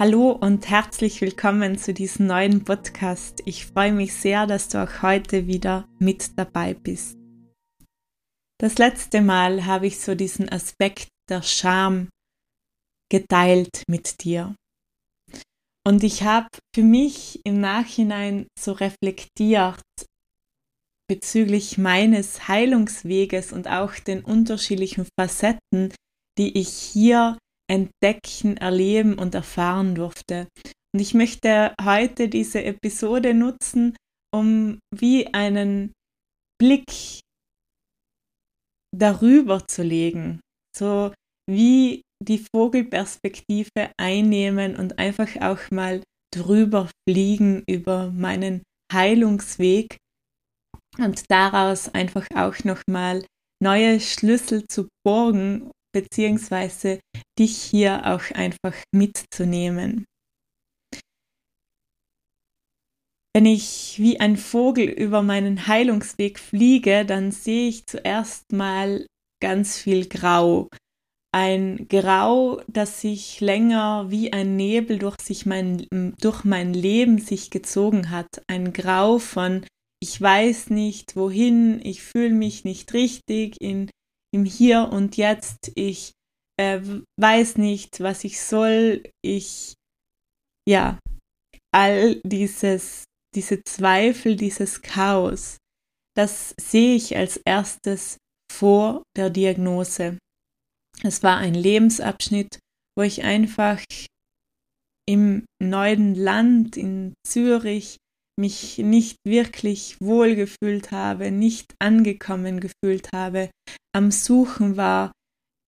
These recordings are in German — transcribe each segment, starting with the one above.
Hallo und herzlich willkommen zu diesem neuen Podcast. Ich freue mich sehr, dass du auch heute wieder mit dabei bist. Das letzte Mal habe ich so diesen Aspekt der Scham geteilt mit dir. Und ich habe für mich im Nachhinein so reflektiert bezüglich meines Heilungsweges und auch den unterschiedlichen Facetten, die ich hier entdecken, erleben und erfahren durfte. Und ich möchte heute diese Episode nutzen, um wie einen Blick darüber zu legen, so wie die Vogelperspektive einnehmen und einfach auch mal drüber fliegen über meinen Heilungsweg und daraus einfach auch nochmal neue Schlüssel zu borgen beziehungsweise dich hier auch einfach mitzunehmen. Wenn ich wie ein Vogel über meinen Heilungsweg fliege, dann sehe ich zuerst mal ganz viel Grau. Ein Grau, das sich länger wie ein Nebel durch, sich mein, durch mein Leben sich gezogen hat. Ein Grau von ich weiß nicht wohin, ich fühle mich nicht richtig, in im Hier und Jetzt. Ich äh, weiß nicht, was ich soll. Ich, ja, all dieses, diese Zweifel, dieses Chaos, das sehe ich als erstes vor der Diagnose. Es war ein Lebensabschnitt, wo ich einfach im neuen Land in Zürich mich nicht wirklich wohlgefühlt habe, nicht angekommen gefühlt habe, am Suchen war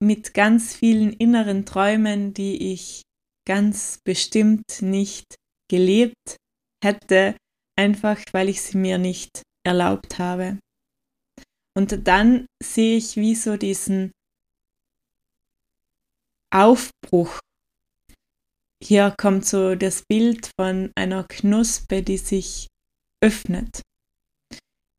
mit ganz vielen inneren Träumen, die ich ganz bestimmt nicht gelebt hätte, einfach weil ich sie mir nicht erlaubt habe. Und dann sehe ich wie so diesen Aufbruch hier kommt so das Bild von einer Knospe, die sich öffnet.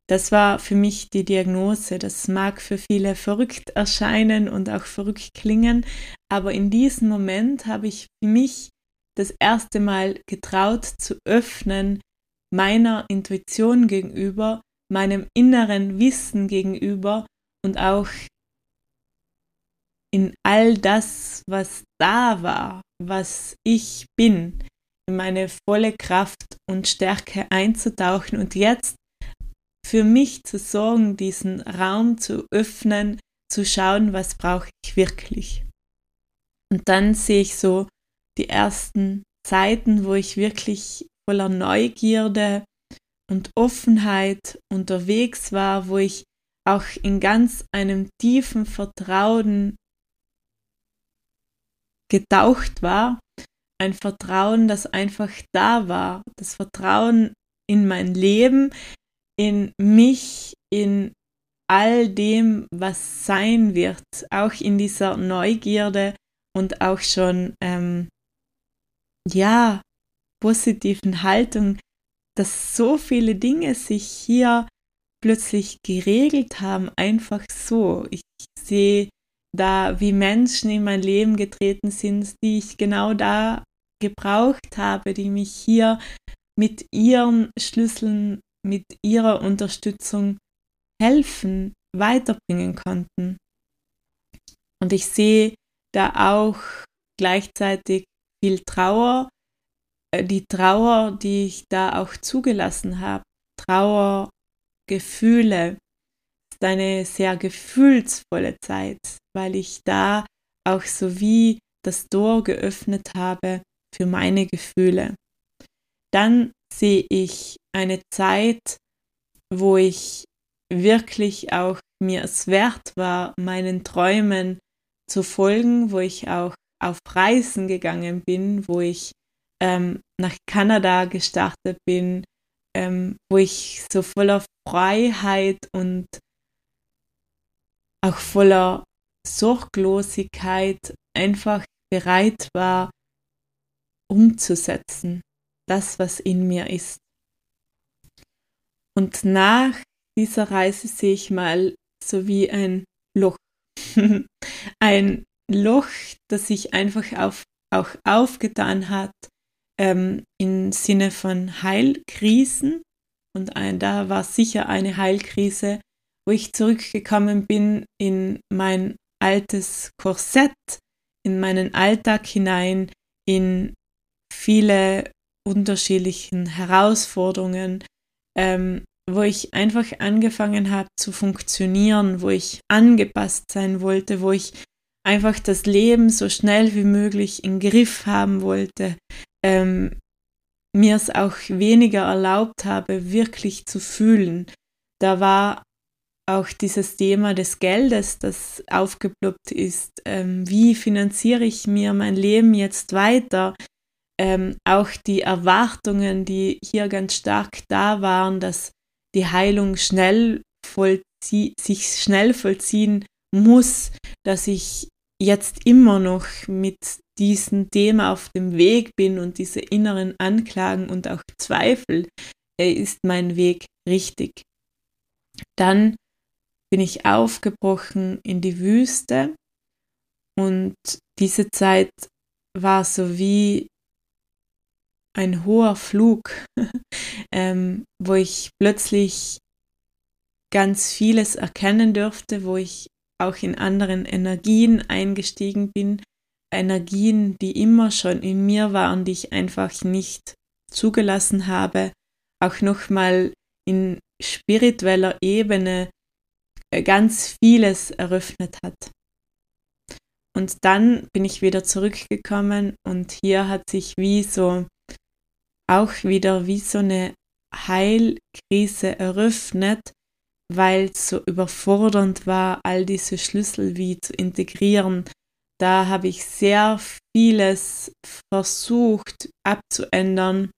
Das war für mich die Diagnose. Das mag für viele verrückt erscheinen und auch verrückt klingen, aber in diesem Moment habe ich mich das erste Mal getraut zu öffnen meiner Intuition gegenüber, meinem inneren Wissen gegenüber und auch in all das, was da war, was ich bin, in meine volle Kraft und Stärke einzutauchen und jetzt für mich zu sorgen, diesen Raum zu öffnen, zu schauen, was brauche ich wirklich. Und dann sehe ich so die ersten Zeiten, wo ich wirklich voller Neugierde und Offenheit unterwegs war, wo ich auch in ganz einem tiefen Vertrauen getaucht war, ein Vertrauen, das einfach da war, das Vertrauen in mein Leben, in mich, in all dem, was sein wird, auch in dieser Neugierde und auch schon, ähm, ja, positiven Haltung, dass so viele Dinge sich hier plötzlich geregelt haben, einfach so. Ich sehe da, wie Menschen in mein Leben getreten sind, die ich genau da gebraucht habe, die mich hier mit ihren Schlüsseln, mit ihrer Unterstützung helfen, weiterbringen konnten. Und ich sehe da auch gleichzeitig viel Trauer, äh, die Trauer, die ich da auch zugelassen habe, Trauer, Gefühle, ist eine sehr gefühlsvolle Zeit, weil ich da auch so wie das Tor geöffnet habe für meine Gefühle. Dann sehe ich eine Zeit, wo ich wirklich auch mir es wert war, meinen Träumen zu folgen, wo ich auch auf Reisen gegangen bin, wo ich ähm, nach Kanada gestartet bin, ähm, wo ich so voller Freiheit und auch voller Sorglosigkeit einfach bereit war, umzusetzen, das, was in mir ist. Und nach dieser Reise sehe ich mal so wie ein Loch. ein Loch, das sich einfach auf, auch aufgetan hat ähm, im Sinne von Heilkrisen. Und ein, da war sicher eine Heilkrise, wo ich zurückgekommen bin in mein altes Korsett, in meinen Alltag hinein, in viele unterschiedlichen Herausforderungen, ähm, wo ich einfach angefangen habe zu funktionieren, wo ich angepasst sein wollte, wo ich einfach das Leben so schnell wie möglich im Griff haben wollte, ähm, mir es auch weniger erlaubt habe, wirklich zu fühlen. Da war auch dieses Thema des Geldes, das aufgeploppt ist. Ähm, wie finanziere ich mir mein Leben jetzt weiter? Ähm, auch die Erwartungen, die hier ganz stark da waren, dass die Heilung schnell sich schnell vollziehen muss, dass ich jetzt immer noch mit diesem Thema auf dem Weg bin und diese inneren Anklagen und auch Zweifel, ist mein Weg richtig. Dann bin ich aufgebrochen in die Wüste. Und diese Zeit war so wie ein hoher Flug, ähm, wo ich plötzlich ganz vieles erkennen durfte, wo ich auch in anderen Energien eingestiegen bin, Energien, die immer schon in mir waren, die ich einfach nicht zugelassen habe, auch nochmal in spiritueller Ebene ganz vieles eröffnet hat. Und dann bin ich wieder zurückgekommen und hier hat sich wie so auch wieder wie so eine Heilkrise eröffnet, weil es so überfordernd war, all diese Schlüssel wie zu integrieren. Da habe ich sehr vieles versucht abzuändern,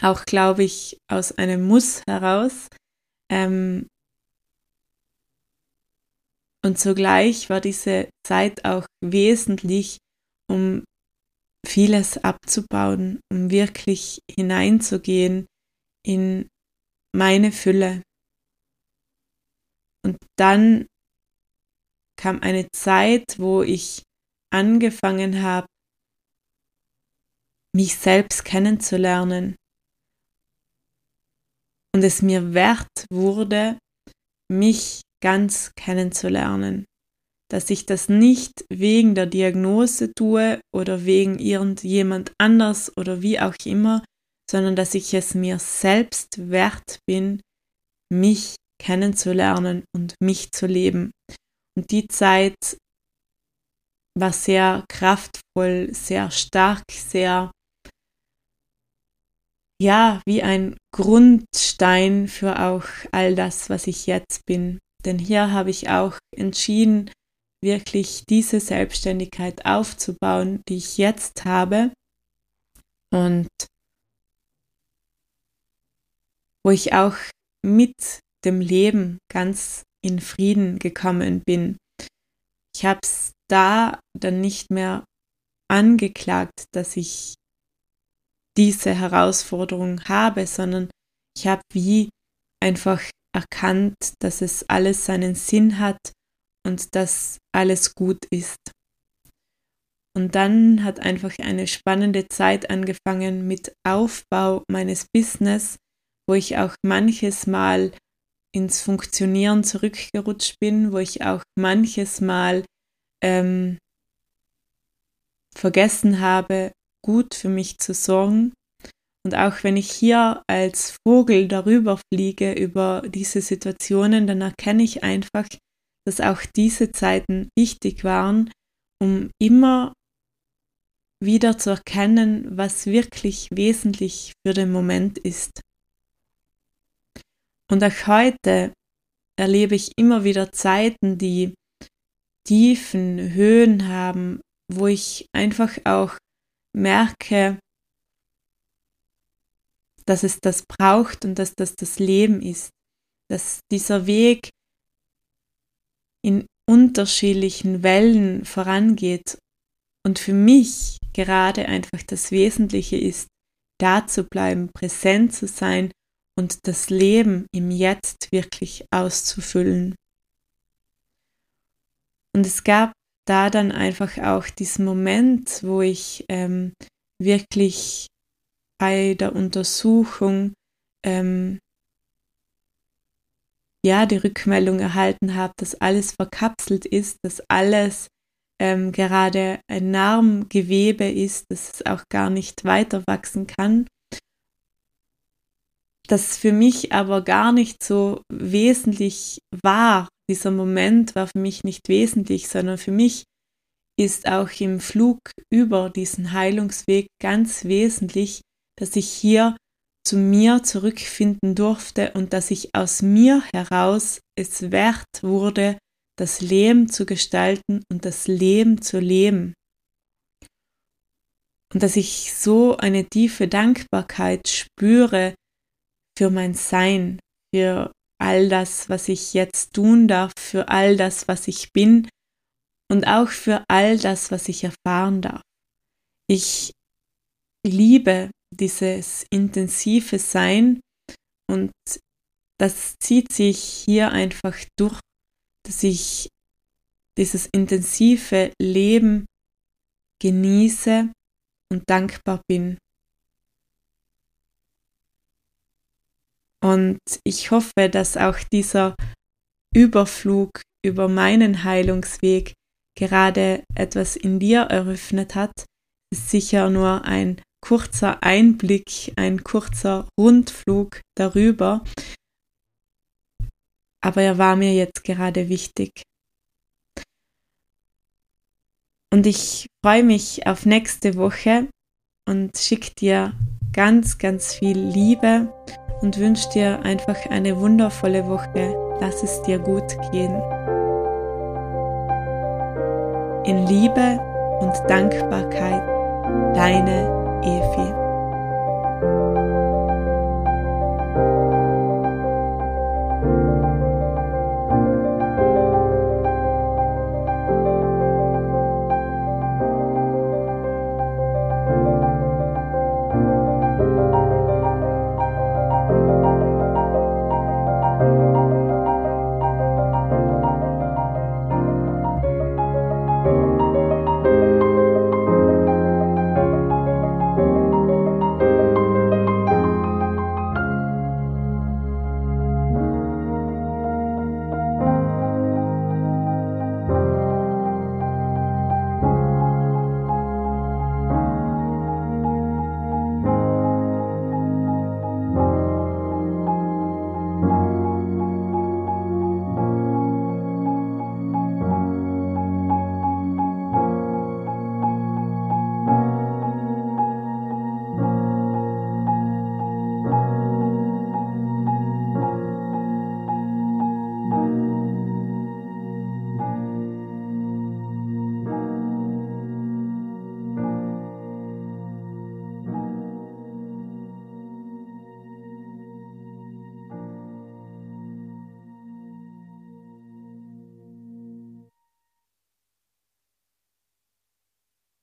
auch glaube ich aus einem Muss heraus. Ähm, und zugleich war diese Zeit auch wesentlich, um vieles abzubauen, um wirklich hineinzugehen in meine Fülle. Und dann kam eine Zeit, wo ich angefangen habe, mich selbst kennenzulernen und es mir wert wurde, mich ganz kennenzulernen dass ich das nicht wegen der Diagnose tue oder wegen irgendjemand anders oder wie auch immer, sondern dass ich es mir selbst wert bin, mich kennenzulernen und mich zu leben. Und die Zeit war sehr kraftvoll, sehr stark, sehr, ja, wie ein Grundstein für auch all das, was ich jetzt bin. Denn hier habe ich auch entschieden, wirklich diese Selbstständigkeit aufzubauen, die ich jetzt habe und wo ich auch mit dem Leben ganz in Frieden gekommen bin. ich habe es da dann nicht mehr angeklagt, dass ich diese Herausforderung habe, sondern ich habe wie einfach erkannt, dass es alles seinen Sinn hat und dass alles gut ist. Und dann hat einfach eine spannende Zeit angefangen mit Aufbau meines Business, wo ich auch manches Mal ins Funktionieren zurückgerutscht bin, wo ich auch manches Mal ähm, vergessen habe, gut für mich zu sorgen. Und auch wenn ich hier als Vogel darüber fliege, über diese Situationen, dann erkenne ich einfach, dass auch diese Zeiten wichtig waren, um immer wieder zu erkennen, was wirklich wesentlich für den Moment ist. Und auch heute erlebe ich immer wieder Zeiten, die tiefen Höhen haben, wo ich einfach auch merke, dass es das braucht und dass das das Leben ist, dass dieser Weg in unterschiedlichen Wellen vorangeht und für mich gerade einfach das Wesentliche ist, da zu bleiben, präsent zu sein und das Leben im Jetzt wirklich auszufüllen. Und es gab da dann einfach auch diesen Moment, wo ich ähm, wirklich bei der Untersuchung ähm, ja die Rückmeldung erhalten habe, dass alles verkapselt ist, dass alles ähm, gerade ein Narmgewebe ist, dass es auch gar nicht weiter wachsen kann. Das für mich aber gar nicht so wesentlich war. Dieser Moment war für mich nicht wesentlich, sondern für mich ist auch im Flug über diesen Heilungsweg ganz wesentlich, dass ich hier zu mir zurückfinden durfte und dass ich aus mir heraus es wert wurde, das Leben zu gestalten und das Leben zu leben. Und dass ich so eine tiefe Dankbarkeit spüre für mein Sein, für all das, was ich jetzt tun darf, für all das, was ich bin und auch für all das, was ich erfahren darf. Ich liebe dieses intensive Sein und das zieht sich hier einfach durch, dass ich dieses intensive Leben genieße und dankbar bin. Und ich hoffe, dass auch dieser Überflug über meinen Heilungsweg gerade etwas in dir eröffnet hat, ist sicher nur ein kurzer Einblick, ein kurzer Rundflug darüber. Aber er war mir jetzt gerade wichtig. Und ich freue mich auf nächste Woche und schicke dir ganz, ganz viel Liebe und wünsche dir einfach eine wundervolle Woche. Lass es dir gut gehen. In Liebe und Dankbarkeit, deine Evi.